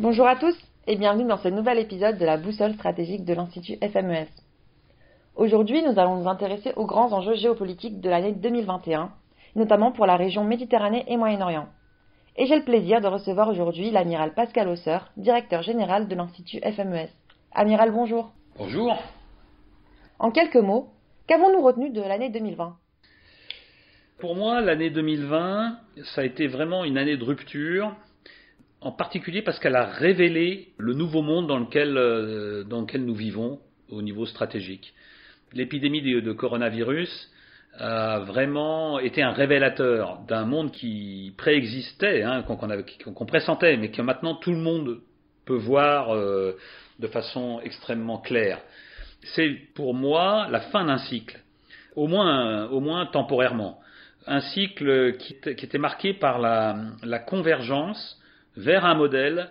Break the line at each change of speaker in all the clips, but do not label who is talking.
Bonjour à tous et bienvenue dans ce nouvel épisode de la boussole stratégique de l'Institut FMES. Aujourd'hui, nous allons nous intéresser aux grands enjeux géopolitiques de l'année 2021, notamment pour la région Méditerranée et Moyen-Orient. Et j'ai le plaisir de recevoir aujourd'hui l'amiral Pascal Hausseur, directeur général de l'Institut FMES. Amiral, bonjour.
Bonjour.
En quelques mots, qu'avons-nous retenu de l'année 2020
Pour moi, l'année 2020, ça a été vraiment une année de rupture, en particulier parce qu'elle a révélé le nouveau monde dans lequel, euh, dans lequel nous vivons au niveau stratégique. L'épidémie de, coronavirus a vraiment été un révélateur d'un monde qui préexistait, hein, qu'on qu'on pressentait, mais que maintenant tout le monde peut voir euh, de façon extrêmement claire. C'est pour moi la fin d'un cycle, au moins, au moins temporairement. Un cycle qui, qui était marqué par la, la convergence vers un modèle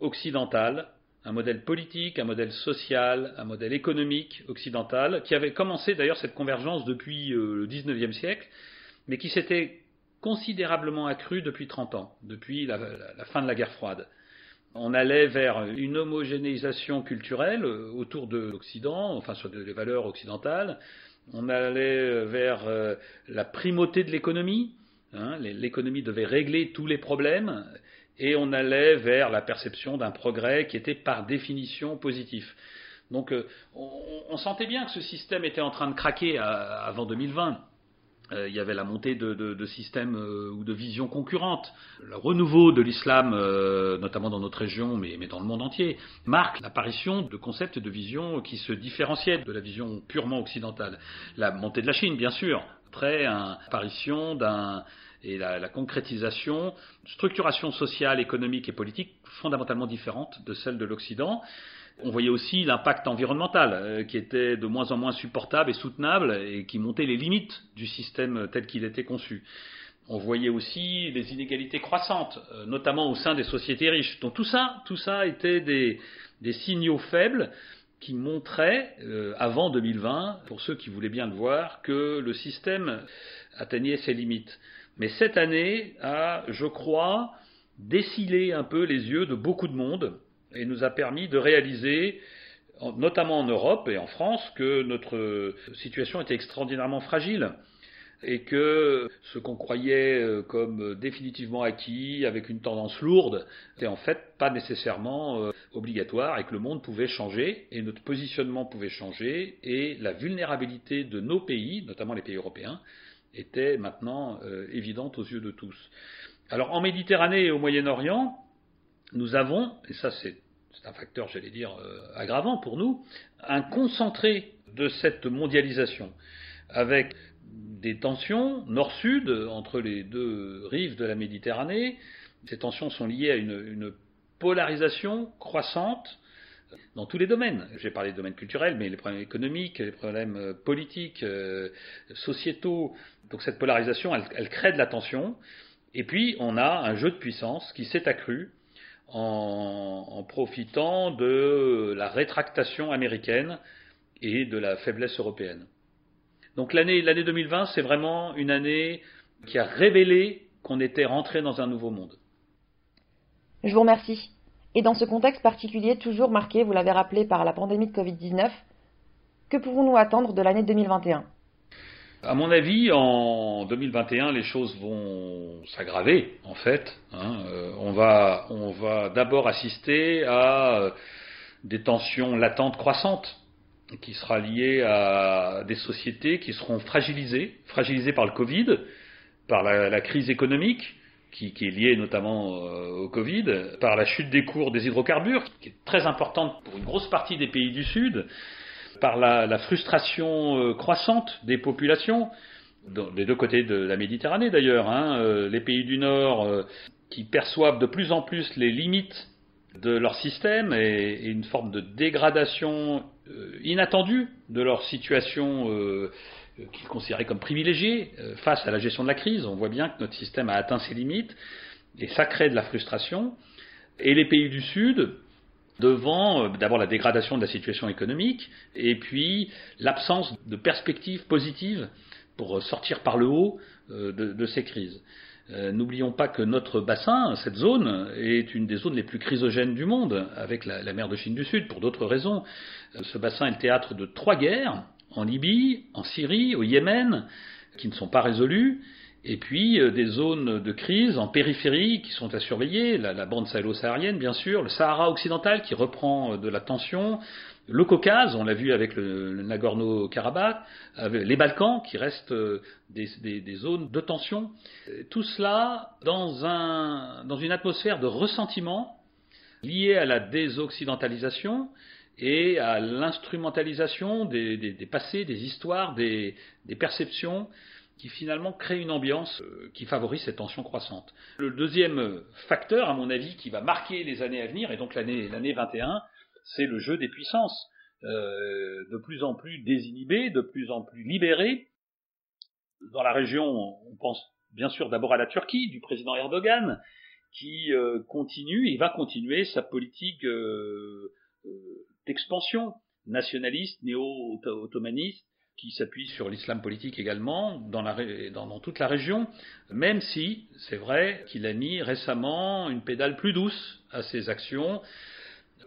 occidental, un modèle politique, un modèle social, un modèle économique occidental, qui avait commencé d'ailleurs cette convergence depuis euh, le XIXe siècle, mais qui s'était considérablement accrue depuis 30 ans, depuis la, fin de la guerre froide. On allait vers une homogénéisation culturelle euh, autour de l'Occident, enfin sur des valeurs occidentales. On allait vers euh, la primauté de l'économie. Hein, l'économie devait régler tous les problèmes et on allait vers la perception d'un progrès qui était par définition positif. Donc euh, on, sentait bien que ce système était en train de craquer avant 2020. Euh, il y avait la montée de, systèmes euh, ou de visions concurrentes. Le renouveau de l'islam, notamment dans notre région, mais, mais, dans le monde entier, marque l'apparition de concepts et de visions qui se différenciaient de la vision purement occidentale. La montée de la Chine, bien sûr, après l'apparition d'un et la, la concrétisation, structuration sociale, économique et politique fondamentalement différente de celle de l'Occident. On voyait aussi l'impact environnemental euh, qui était de moins en moins supportable et soutenable et qui montait les limites du système tel qu'il était conçu. On voyait aussi les inégalités croissantes, euh, notamment au sein des sociétés riches. Donc tout ça, tout ça était des, des signaux faibles qui montraient, euh, avant 2020, pour ceux qui voulaient bien le voir, que le système atteignait ses limites. Mais cette année a, je crois, décilé un peu les yeux de beaucoup de monde et nous a permis de réaliser, notamment en Europe et en France, que notre situation était extraordinairement fragile et que ce qu'on croyait euh, comme définitivement acquis, avec une tendance lourde, n'était en fait pas nécessairement euh, obligatoire et que le monde pouvait changer et notre positionnement pouvait changer et la vulnérabilité de nos pays, notamment les pays européens, était maintenant euh, évidente aux yeux de tous. Alors en Méditerranée et au Moyen-Orient, nous avons, et ça c'est un facteur, j'allais dire, euh, aggravant pour nous, un concentré de cette mondialisation, avec des tensions nord-sud entre les deux rives de la Méditerranée. Ces tensions sont liées à une, une polarisation croissante dans tous les domaines. J'ai parlé des domaines culturels, mais les problèmes économiques, les problèmes euh, politiques, euh, sociétaux. Donc cette polarisation, elle, crée de la tension. Et puis, on a un jeu de puissance qui s'est accru en, profitant de la rétractation américaine et de la faiblesse européenne. Donc l'année 2020, c'est vraiment une année qui a révélé qu'on était rentré dans un nouveau monde.
Je vous remercie. Et dans ce contexte particulier, toujours marqué, vous l'avez rappelé, par la pandémie de Covid-19, que pouvons-nous attendre de l'année 2021
à mon avis, en 2021, les choses vont s'aggraver, en fait. Hein. Euh, on va, d'abord assister à des tensions latentes croissantes, qui sera liées à des sociétés qui seront fragilisées, fragilisées par le Covid, par la crise économique, qui, qui, est liée notamment euh, au Covid, par la chute des cours des hydrocarbures, qui est très importante pour une grosse partie des pays du Sud, par la, la frustration euh, croissante des populations, des deux côtés de la Méditerranée d'ailleurs, hein, euh, les pays du Nord qui perçoivent de plus en plus les limites de leur système et, et une forme de dégradation inattendue de leur situation euh, qu'ils considéraient comme privilégiée euh, face à la gestion de la crise. On voit bien que notre système a atteint ses limites et ça crée de la frustration. Et les pays du Sud, devant d'abord la dégradation de la situation économique et puis l'absence de perspectives positives pour sortir par le haut de, de ces crises. N'oublions pas que notre bassin, cette zone, est une des zones les plus chrysogènes du monde, avec la, la mer de Chine du Sud, pour d'autres raisons. Ce bassin est le théâtre de trois guerres, en Libye, en Syrie, au Yémen, qui ne sont pas résolues, et puis euh, des zones de crise en périphérie qui sont à surveiller, la, bande sahélo-saharienne bien sûr, le Sahara occidental qui reprend euh, de la tension, le Caucase, on l'a vu avec le, Nagorno-Karabakh, les Balkans qui restent euh, des, zones de tension. Tout cela dans, dans une atmosphère de ressentiment liée à la désoccidentalisation et à l'instrumentalisation des, des, passés, des histoires, des, perceptions qui finalement créent une ambiance euh, qui favorise cette tension croissante. Le deuxième facteur, à mon avis, qui va marquer les années à venir, et donc l'année, l'année 21, c'est le jeu des puissances, euh, de plus en plus désinhibées, de plus en plus libérées. Dans la région, on pense bien sûr d'abord à la Turquie, du président Erdogan, qui euh, continue et va continuer sa politique d'expansion nationaliste, néo-ottomaniste, qui s'appuie sur l'islam politique également dans, toute la région, même si c'est vrai qu'il a mis récemment une pédale plus douce à ses actions,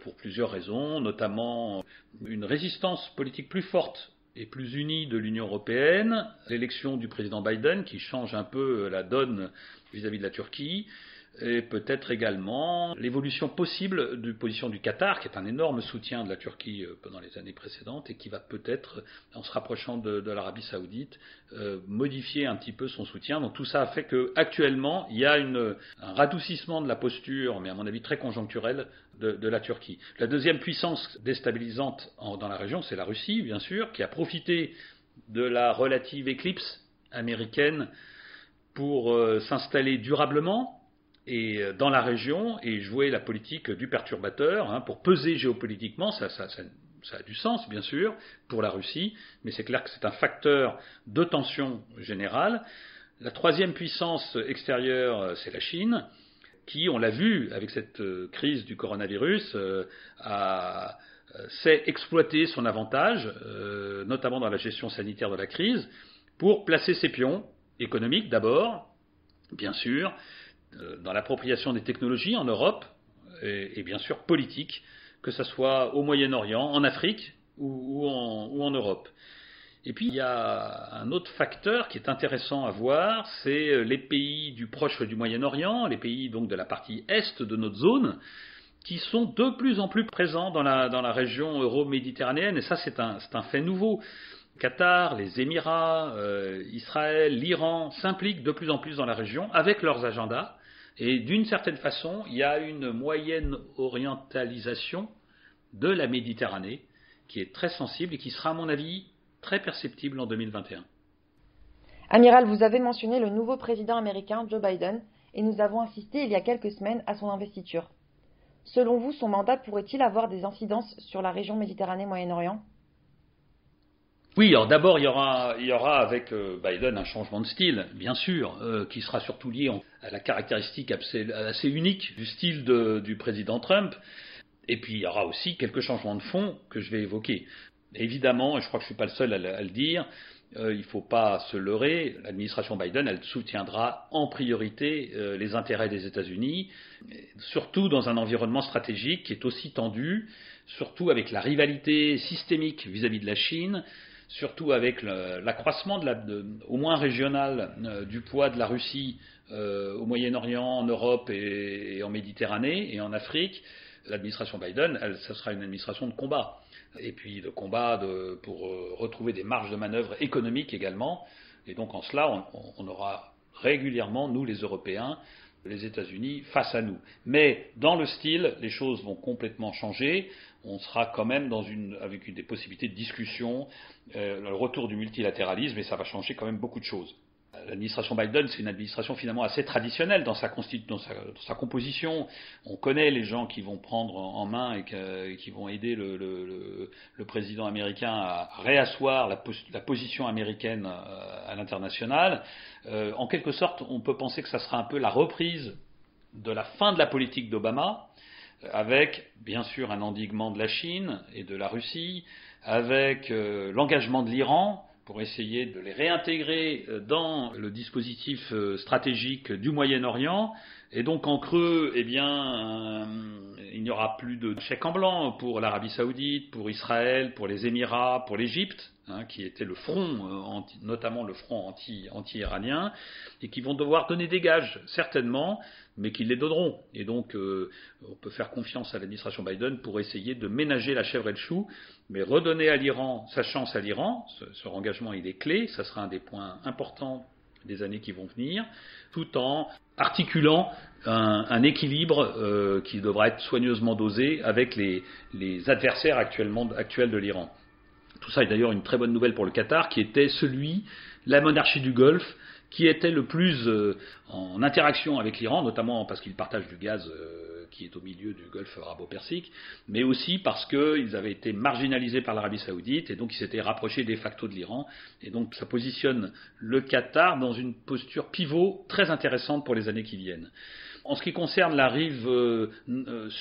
pour plusieurs raisons, notamment une résistance politique plus forte et plus unie de l'Union européenne, l'élection du président Biden qui change un peu la donne vis-à-vis -vis de la Turquie, et peut-être également l'évolution possible du position du Qatar, qui est un énorme soutien de la Turquie euh, pendant les années précédentes et qui va peut-être, en se rapprochant de, l'Arabie Saoudite, euh, modifier un petit peu son soutien. Donc tout ça a fait qu'actuellement, il y a un radoucissement de la posture, mais à mon avis très conjoncturel, de, la Turquie. La deuxième puissance déstabilisante dans la région, c'est la Russie, bien sûr, qui a profité de la relative éclipse américaine pour euh, s'installer durablement et euh, dans la région et jouer la politique du perturbateur hein, pour peser géopolitiquement, ça, a du sens bien sûr pour la Russie, mais c'est clair que c'est un facteur de tension générale. La troisième puissance extérieure, euh, c'est la Chine, qui, on l'a vu avec cette euh, crise du coronavirus, a, sait exploiter son avantage, notamment dans la gestion sanitaire de la crise, pour placer ses pions économiques d'abord, bien sûr, euh, dans l'appropriation des technologies en Europe et, bien sûr politique, que ce soit au Moyen-Orient, en Afrique ou, en, Europe. Et puis il y a un autre facteur qui est intéressant à voir, c'est euh, les pays du proche du Moyen-Orient, les pays donc de la partie est de notre zone, qui sont de plus en plus présents dans la, dans la région euro-méditerranéenne, et ça c'est un, un, fait nouveau. Qatar, les Émirats, euh, Israël, l'Iran s'impliquent de plus en plus dans la région avec leurs agendas, et d'une certaine façon, il y a une moyenne orientalisation de la Méditerranée qui est très sensible et qui sera, à mon avis, très perceptible en 2021.
Amiral, vous avez mentionné le nouveau président américain, Joe Biden, et nous avons assisté il y a quelques semaines à son investiture. Selon vous, son mandat pourrait-il avoir des incidences sur la région Méditerranée-Moyen-Orient?
Oui, alors d'abord, il y aura, il y aura avec euh, Biden un changement de style, bien sûr, euh, qui sera surtout lié à la caractéristique assez, unique du style de, du président Trump. Et puis, il y aura aussi quelques changements de fond que je vais évoquer. Évidemment, et je crois que je ne suis pas le seul à, le dire, euh, il ne faut pas se leurrer, l'administration Biden, elle soutiendra en priorité les intérêts des États-Unis, surtout dans un environnement stratégique qui est aussi tendu, surtout avec la rivalité systémique vis à -vis de la Chine, surtout avec l'accroissement au moins régional euh, du poids de la Russie euh, au Moyen-Orient, en Europe et, en Méditerranée et en Afrique, l'administration Biden, ça sera une administration de combat. Et puis de combat pour euh, retrouver des marges de manœuvre économiques également. Et donc en cela, on aura régulièrement, nous les Européens, les États-Unis face à nous. Mais dans le style, les choses vont complètement changer. On sera quand même dans une, avec des possibilités de discussion, euh, le retour du multilatéralisme, et ça va changer quand même beaucoup de choses. L'administration Biden, c'est une administration finalement assez traditionnelle dans sa, dans sa, composition. On connaît les gens qui vont prendre en main et, qui vont aider le, président américain à réasseoir la, position américaine euh, à l'international. Euh, en quelque sorte, on peut penser que ça sera un peu la reprise de la fin de la politique d'Obama, avec bien sûr un endiguement de la Chine et de la Russie, avec euh, l'engagement de l'Iran pour essayer de les réintégrer euh, dans le dispositif euh, stratégique du Moyen-Orient. Et donc en creux, eh bien, euh, il n'y aura plus de chèque en blanc pour l'Arabie saoudite, pour Israël, pour les Émirats, pour l'Égypte, hein, qui était le front, notamment le front anti-iranien, et qui vont devoir donner des gages, certainement, mais qu'ils les donneront. Et donc, euh, on peut faire confiance à l'administration Biden pour essayer de ménager la chèvre et le chou, mais redonner à l'Iran sa chance à l'Iran. Ce, engagement, il est clé. Ça sera un des points importants des années qui vont venir, tout en articulant un, équilibre euh, qui devra être soigneusement dosé avec les, adversaires actuellement, actuels de l'Iran. Tout ça est d'ailleurs une très bonne nouvelle pour le Qatar, qui était celui, la monarchie du Golfe, qui était le plus euh, en interaction avec l'Iran, notamment parce qu'ils partagent du gaz euh, qui est au milieu du golfe arabo-persique, mais aussi parce qu'ils avaient été marginalisés par l'Arabie saoudite et donc ils s'étaient rapprochés de facto de l'Iran. Et donc ça positionne le Qatar dans une posture pivot très intéressante pour les années qui viennent. En ce qui concerne la rive euh,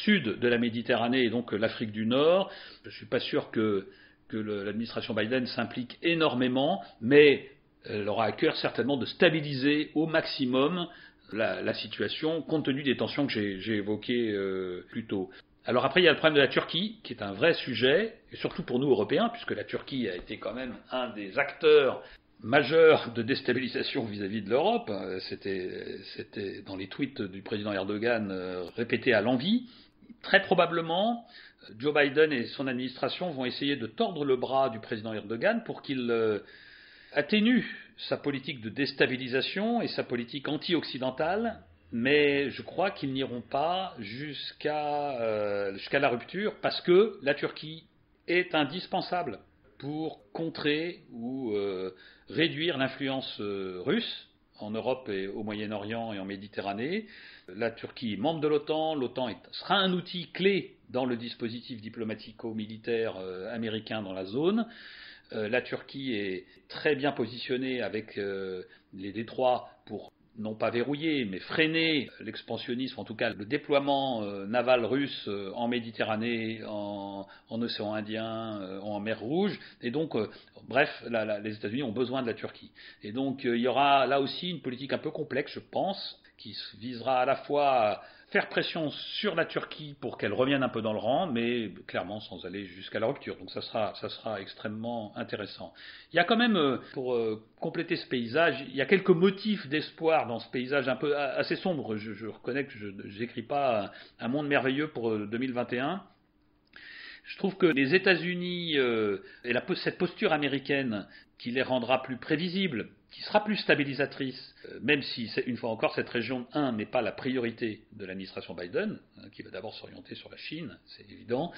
sud de la Méditerranée et donc l'Afrique du Nord, je ne suis pas sûr que l'administration Biden s'implique énormément, mais elle aura à cœur certainement de stabiliser au maximum la, situation, compte tenu des tensions que j'ai évoquées euh, plus tôt. Alors après, il y a le problème de la Turquie, qui est un vrai sujet, et surtout pour nous Européens, puisque la Turquie a été quand même un des acteurs majeurs de déstabilisation vis-à-vis de l'Europe. C'était dans les tweets du président Erdogan euh, répété à l'envi. Très probablement, Joe Biden et son administration vont essayer de tordre le bras du président Erdogan pour qu'il euh, atténue sa politique de déstabilisation et sa politique anti-occidentale, mais je crois qu'ils n'iront pas jusqu'à euh, la rupture parce que la Turquie est indispensable pour contrer ou euh, réduire l'influence euh, russe en Europe et au Moyen-Orient et en Méditerranée. La Turquie est membre de l'OTAN, l'OTAN sera un outil clé dans le dispositif diplomatico-militaire américain dans la zone. Euh, la Turquie est très bien positionnée avec euh, les détroits pour non pas verrouiller, mais freiner l'expansionnisme, en tout cas le déploiement euh, naval russe en Méditerranée, en, océan Indien, en mer Rouge. Et donc, bref, les États-Unis ont besoin de la Turquie. Et donc, il y aura là aussi une politique un peu complexe, je pense, qui visera à la fois faire pression sur la Turquie pour qu'elle revienne un peu dans le rang, mais clairement sans aller jusqu'à la rupture. Donc ça sera, ça sera extrêmement intéressant. Il y a quand même, euh, pour euh, compléter ce paysage, il y a quelques motifs d'espoir dans ce paysage un peu assez sombre. Je, reconnais que je n'écris pas un monde merveilleux pour 2021. Euh, je trouve que les États-Unis et la, cette posture américaine qui les rendra plus prévisibles, qui sera plus stabilisatrice, euh, même si, une fois encore, cette région, un, n'est pas la priorité de l'administration Biden, hein, qui va d'abord s'orienter sur la Chine, c'est évident,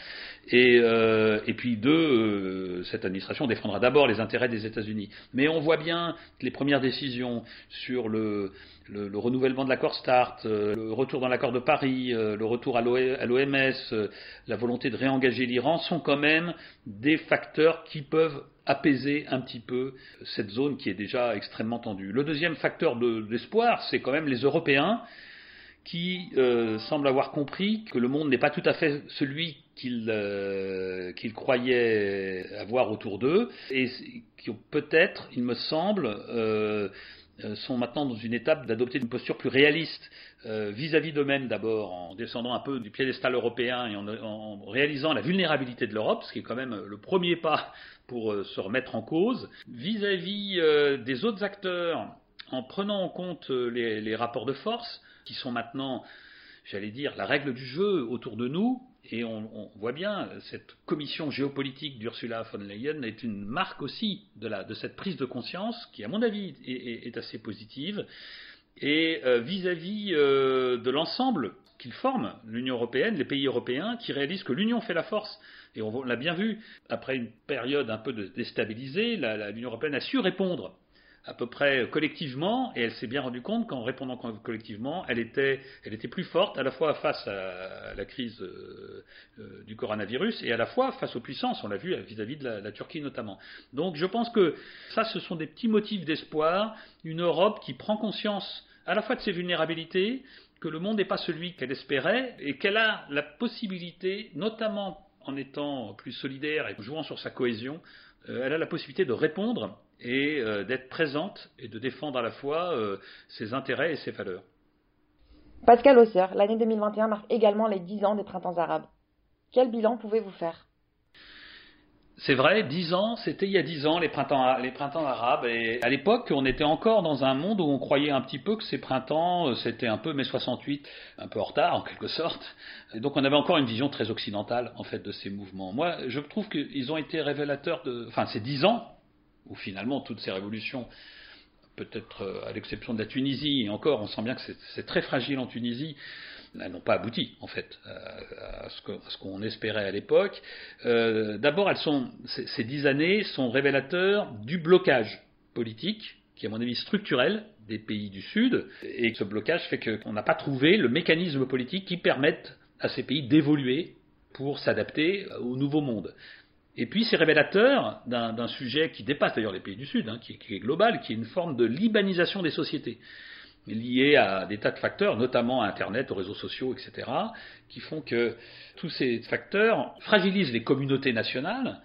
et, euh, puis deux, euh, cette administration défendra d'abord les intérêts des États-Unis. Mais on voit bien que les premières décisions sur le, le, renouvellement de l'accord START, le retour dans l'accord de Paris, le retour à l'OMS, la volonté de réengager l'Iran sont quand même des facteurs qui peuvent apaiser un petit peu cette zone qui est déjà extrêmement tendue. Le deuxième facteur d'espoir, c'est quand même les Européens qui euh, semblent avoir compris que le monde n'est pas tout à fait celui qu'ils euh, croyaient avoir autour d'eux et qui peut-être, il me semble, euh, sont maintenant dans une étape d'adopter une posture plus réaliste vis-à-vis d'eux-mêmes d'abord, en descendant un peu du piédestal européen et en, réalisant la vulnérabilité de l'Europe, ce qui est quand même le premier pas pour euh, se remettre en cause, vis-à-vis euh, des autres acteurs, en prenant en compte euh, les, rapports de force, qui sont maintenant, j'allais dire, la règle du jeu autour de nous, et on, voit bien, cette commission géopolitique d'Ursula von Leyen est une marque aussi de, cette prise de conscience, qui à mon avis est, assez positive, et vis-à-vis de l'ensemble qu'ils forment, l'Union européenne, les pays européens, qui réalisent que l'Union fait la force. Et on l'a bien vu, après une période un peu déstabilisée, l'Union européenne a su répondre à peu près collectivement, et elle s'est bien rendue compte qu'en répondant collectivement, elle était, plus forte à la fois face à la crise euh, euh, du coronavirus et à la fois face aux puissances, on l'a vu vis-à-vis de la, la, Turquie notamment. Donc je pense que ça, ce sont des petits motifs d'espoir, une Europe qui prend conscience à la fois de ses vulnérabilités, que le monde n'est pas celui qu'elle espérait, et qu'elle a la possibilité, notamment en étant plus solidaire et jouant sur sa cohésion, elle a la possibilité de répondre et d'être présente et de défendre à la fois ses intérêts et ses valeurs.
Pascal Hausseur, l'année 2021 marque également les 10 ans des printemps arabes. Quel bilan pouvez-vous faire?
C'est vrai, dix ans, c'était il y a dix ans les printemps, les printemps arabes. Et à l'époque, on était encore dans un monde où on croyait un petit peu que ces printemps, euh, c'était un peu mai 68, un peu en retard en quelque sorte. Et donc on avait encore une vision très occidentale en fait de ces mouvements. Moi, je trouve qu'ils ont été révélateurs de, enfin ces dix ans où finalement toutes ces révolutions peut-être euh, à l'exception de la Tunisie, et encore, on sent bien que c'est très fragile en Tunisie, elles n'ont pas abouti, en fait, à ce qu'on espérait à l'époque. Euh, d'abord, ces dix années sont révélateurs du blocage politique, qui est à mon avis structurel des pays du Sud, et ce blocage fait qu'on n'a pas trouvé le mécanisme politique qui permette à ces pays d'évoluer pour s'adapter au nouveau monde. Et puis c'est révélateur d'un sujet qui dépasse d'ailleurs les pays du Sud, hein, qui, est global, qui est une forme de libanisation des sociétés, liée à des tas de facteurs, notamment à Internet, aux réseaux sociaux, etc., qui font que tous ces facteurs fragilisent les communautés nationales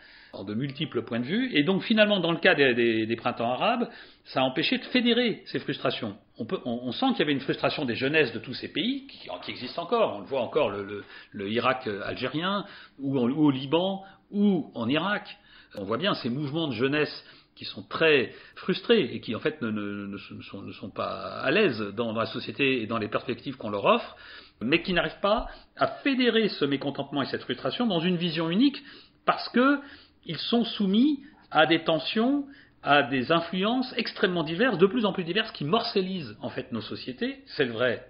de multiples points de vue, et donc finalement dans le cas des, printemps arabes, ça a empêché de fédérer ces frustrations. On, sent qu'il y avait une frustration des jeunesses de tous ces pays, qui, qui existent encore, on le voit encore, le, Irak algérien, ou au Liban, ou en Irak. On voit bien ces mouvements de jeunesse qui sont très frustrés et qui en fait ne, sont, pas à l'aise dans, la société et dans les perspectives qu'on leur offre, mais qui n'arrivent pas à fédérer ce mécontentement et cette frustration dans une vision unique parce qu'ils sont soumis à des tensions, à des influences extrêmement diverses, de plus en plus diverses, qui morcellisent en fait nos sociétés. C'est le vrai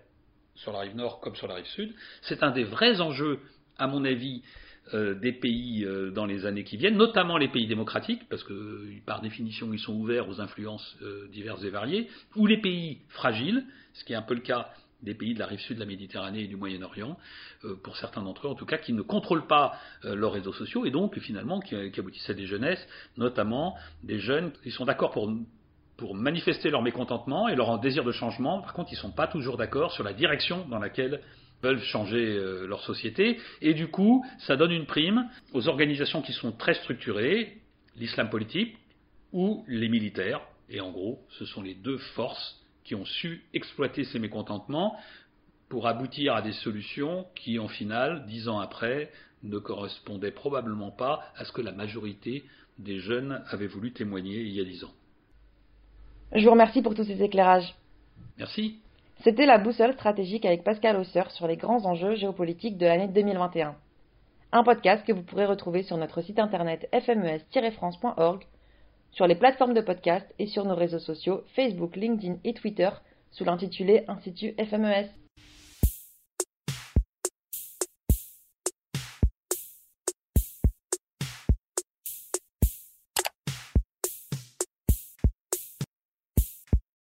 sur la rive nord comme sur la rive sud. C'est un des vrais enjeux, à mon avis, euh, des pays euh, dans les années qui viennent, notamment les pays démocratiques, parce que euh, par définition ils sont ouverts aux influences diverses et variées, ou les pays fragiles, ce qui est un peu le cas des pays de la rive sud de la Méditerranée et du Moyen-Orient, pour certains d'entre eux en tout cas, qui ne contrôlent pas leurs réseaux sociaux et donc finalement qui, aboutissent à des jeunesses, notamment des jeunes qui sont d'accord pour, pour manifester leur mécontentement et leur désir de changement, par contre ils ne sont pas toujours d'accord sur la direction dans laquelle veulent changer euh, leur société, et du coup, ça donne une prime aux organisations qui sont très structurées, l'islam politique ou les militaires, et en gros, ce sont les deux forces qui ont su exploiter ces mécontentements pour aboutir à des solutions qui, en final, dix ans après, ne correspondaient probablement pas à ce que la majorité des jeunes avaient voulu témoigner il y a dix ans.
Je vous remercie pour tous ces éclairages.
Merci.
C'était la boussole stratégique avec Pascal Hausseur sur les grands enjeux géopolitiques de l'année 2021. Un podcast que vous pourrez retrouver sur notre site internet fmes-france.org, sur les plateformes de podcast et sur nos réseaux sociaux Facebook, LinkedIn et Twitter sous l'intitulé Institut FMES.